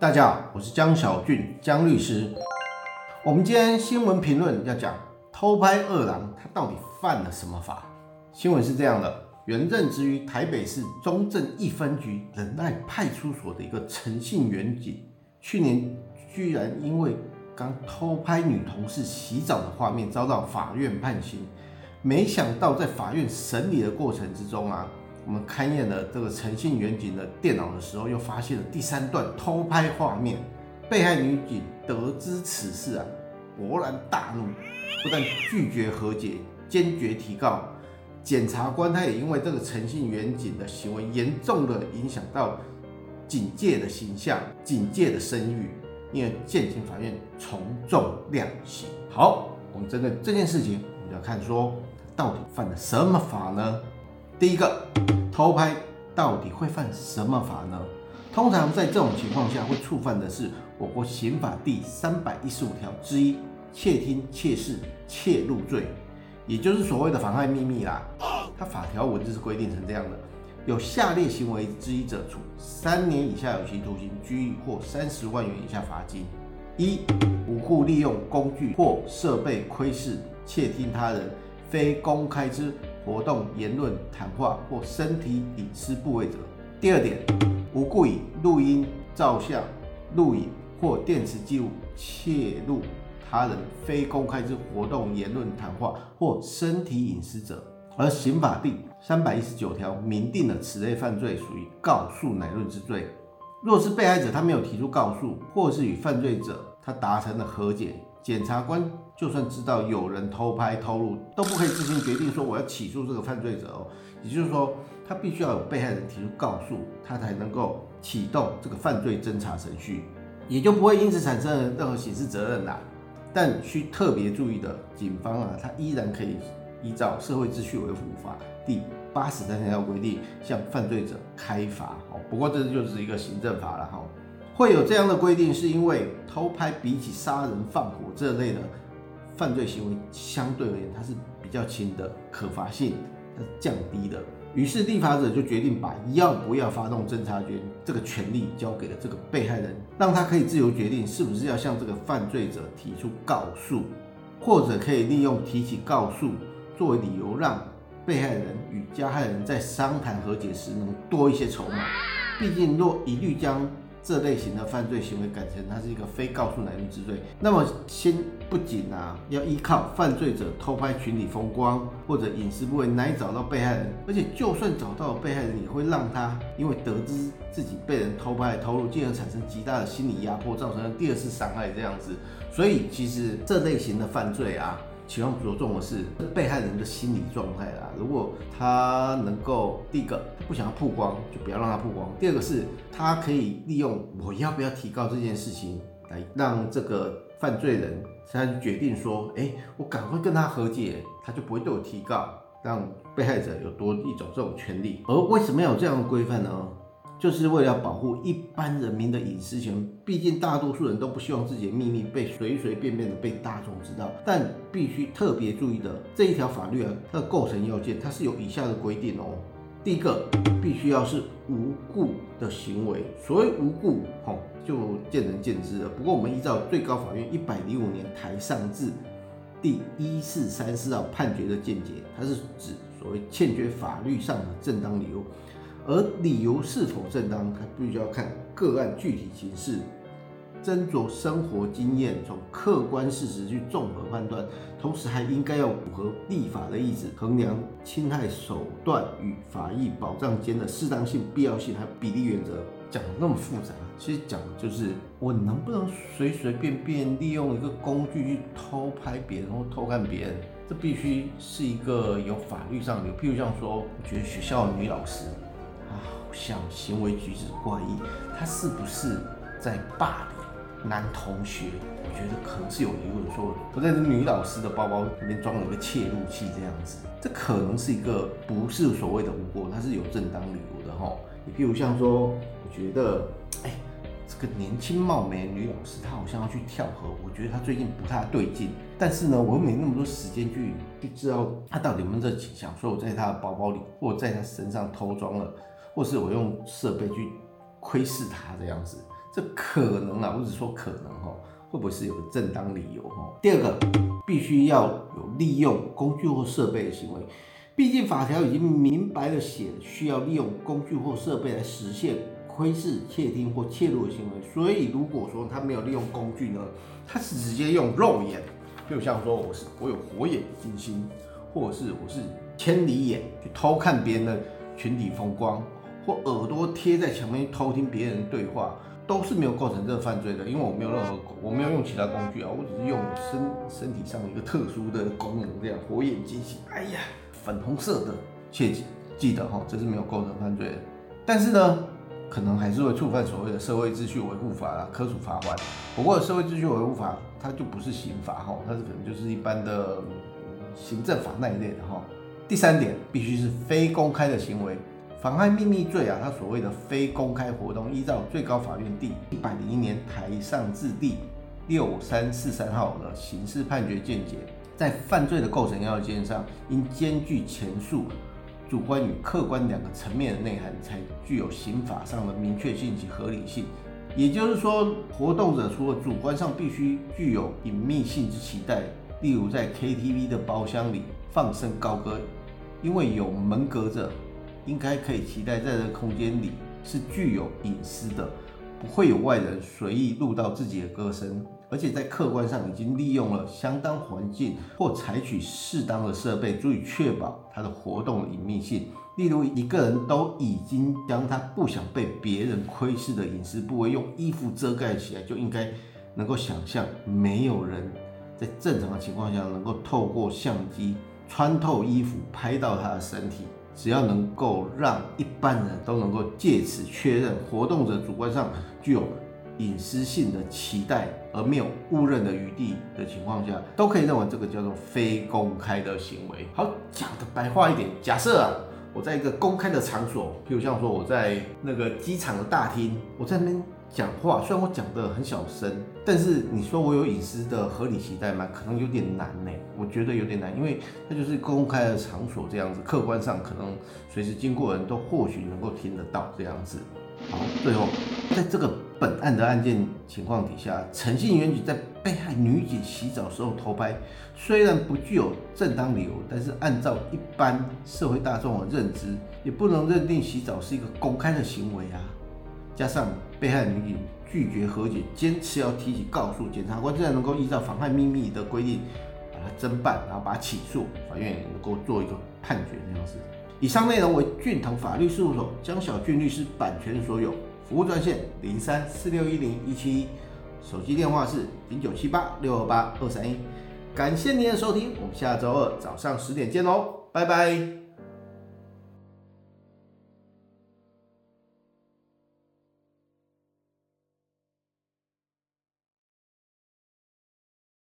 大家好，我是江小俊，江律师。我们今天新闻评论要讲偷拍二郎，他到底犯了什么法？新闻是这样的：原任职于台北市中正一分局仁爱派出所的一个陈姓员警，去年居然因为刚偷拍女同事洗澡的画面遭到法院判刑。没想到在法院审理的过程之中啊。我们勘验了这个诚信远景的电脑的时候，又发现了第三段偷拍画面。被害女警得知此事啊，勃然大怒，不但拒绝和解，坚决提告。检察官他也因为这个诚信远景的行为，严重的影响到警界的形象、警界的声誉，因而建请法院从重量刑。好，我们针对这件事情，我们要看说到底犯了什么法呢？第一个。偷拍到底会犯什么法呢？通常在这种情况下会触犯的是我国刑法第三百一十五条之一窃听、窃视、窃录罪，也就是所谓的妨害秘密啦。它法条文字是规定成这样的：有下列行为之一者，处三年以下有期徒刑、拘役或三十万元以下罚金。一、无故利用工具或设备窥视、窃听他人非公开之。活动、言论、谈话或身体隐私部位者。第二点，无故以录音、照相、录影或电磁记录窃录他人非公开之活动、言论、谈话或身体隐私者。而刑法第三百一十九条明定了此类犯罪属于告诉乃论之罪。若是被害者他没有提出告诉，或是与犯罪者他达成了和解。检察官就算知道有人偷拍偷录，都不可以自行决定说我要起诉这个犯罪者哦。也就是说，他必须要有被害人提出告诉，他才能够启动这个犯罪侦查程序，也就不会因此产生任何刑事责任啦。但需特别注意的，警方啊，他依然可以依照《社会秩序维护法》第八十三条规定向犯罪者开罚哦。不过这就是一个行政法了哈。会有这样的规定，是因为偷拍比起杀人放火这类的犯罪行为相对而言，它是比较轻的，可罚性它是降低的。于是立法者就决定把要不要发动侦查权这个权利交给了这个被害人，让他可以自由决定是不是要向这个犯罪者提出告诉，或者可以利用提起告诉作为理由，让被害人与加害人在商谈和解时能多一些筹码。毕竟若一律将这类型的犯罪行为改成它是一个非告诉乃论之罪，那么先不仅啊要依靠犯罪者偷拍群体风光或者隐私部位难以找到被害人，而且就算找到了被害人，也会让他因为得知自己被人偷拍偷录，进而产生极大的心理压迫，造成了第二次伤害这样子。所以其实这类型的犯罪啊。期望着重的是被害人的心理状态啦。如果他能够第一个不想要曝光，就不要让他曝光；第二个是他可以利用我要不要提告这件事情，来让这个犯罪人他决定说：哎，我赶快跟他和解，他就不会对我提告，让被害者有多一种这种权利。而为什么要有这样的规范呢？就是为了保护一般人民的隐私权，毕竟大多数人都不希望自己的秘密被随随便便的被大众知道。但必须特别注意的这一条法律啊，它的构成要件它是有以下的规定哦。第一个，必须要是无故的行为。所谓无故，吼，就见仁见智了。不过我们依照最高法院一百零五年台上字第一四三四号判决的见解，它是指所谓欠缺法律上的正当理由。而理由是否正当，他必须要看个案具体形式，斟酌生活经验，从客观事实去综合判断，同时还应该要符合立法的意志，衡量侵害手段与法益保障间的适当性、必要性，还比例原则。讲的那么复杂，其实讲的就是我能不能随随便便利用一个工具去偷拍别人或偷看别人，这必须是一个有法律上的。譬如像说，我觉得学校女老师。像行为举止怪异，他是不是在霸凌男同学？我觉得可能是有疑问，说我在女老师的包包里面装了一个窃录器这样子，这可能是一个不是所谓的无过，它是有正当理由的哈。你譬如像说，我觉得，哎，这个年轻貌美女老师，她好像要去跳河，我觉得她最近不太对劲。但是呢，我又没那么多时间去去知道她到底有没有这倾向，所以我在她的包包里或在她身上偷装了。或是我用设备去窥视他这样子，这可能啊，我只说可能哈，会不会是有个正当理由哈？第二个，必须要有利用工具或设备的行为，毕竟法条已经明白的写，需要利用工具或设备来实现窥视、窃听或窃入的行为。所以如果说他没有利用工具呢，他是直接用肉眼，就像说我是我有火眼金睛，或者是我是千里眼去偷看别人的群体风光。或耳朵贴在墙边偷听别人对话，都是没有构成这个犯罪的，因为我没有任何，我没有用其他工具啊，我只是用身身体上一个特殊的功能，这样火眼金睛。哎呀，粉红色的，切记记得哈，这是没有构成犯罪的。但是呢，可能还是会触犯所谓的社会秩序维护法啦，科处罚款。不过社会秩序维护法它就不是刑法哈，它是可能就是一般的行政法那一类的哈。第三点，必须是非公开的行为。妨害秘密罪啊，它所谓的非公开活动，依照最高法院第一百零一年台上字第六三四三号的刑事判决见解，在犯罪的构成要件上，应兼具前述主观与客观两个层面的内涵，才具有刑法上的明确性及合理性。也就是说，活动者除了主观上必须具有隐秘性之期待，例如在 KTV 的包厢里放声高歌，因为有门隔着。应该可以期待，在这个空间里是具有隐私的，不会有外人随意录到自己的歌声，而且在客观上已经利用了相当环境或采取适当的设备，足以确保它的活动隐秘性。例如，一个人都已经将他不想被别人窥视的隐私部位用衣服遮盖起来，就应该能够想象，没有人在正常的情况下能够透过相机穿透衣服拍到他的身体。只要能够让一般人都能够借此确认活动者主观上具有隐私性的期待，而没有误认的余地的情况下，都可以认为这个叫做非公开的行为。好，讲的白话一点，假设啊，我在一个公开的场所，譬如像说我在那个机场的大厅，我在那边。讲话虽然我讲的很小声，但是你说我有隐私的合理期待吗？可能有点难呢。我觉得有点难，因为它就是公开的场所这样子，客观上可能随时经过人都或许能够听得到这样子。好，最后在这个本案的案件情况底下，诚信原举在被害女警洗澡时候偷拍，虽然不具有正当理由，但是按照一般社会大众的认知，也不能认定洗澡是一个公开的行为啊。加上被害女警拒绝和解，坚持要提起告诉，检察官自然能够依照妨害秘密的规定把它侦办，然后把它起诉，法院也能够做一个判决这样子。以上内容为俊腾法律事务所江小俊律师版权所有，服务专线零三四六一零一七一，手机电话是零九七八六二八二三一。感谢您的收听，我们下周二早上十点见喽，拜拜。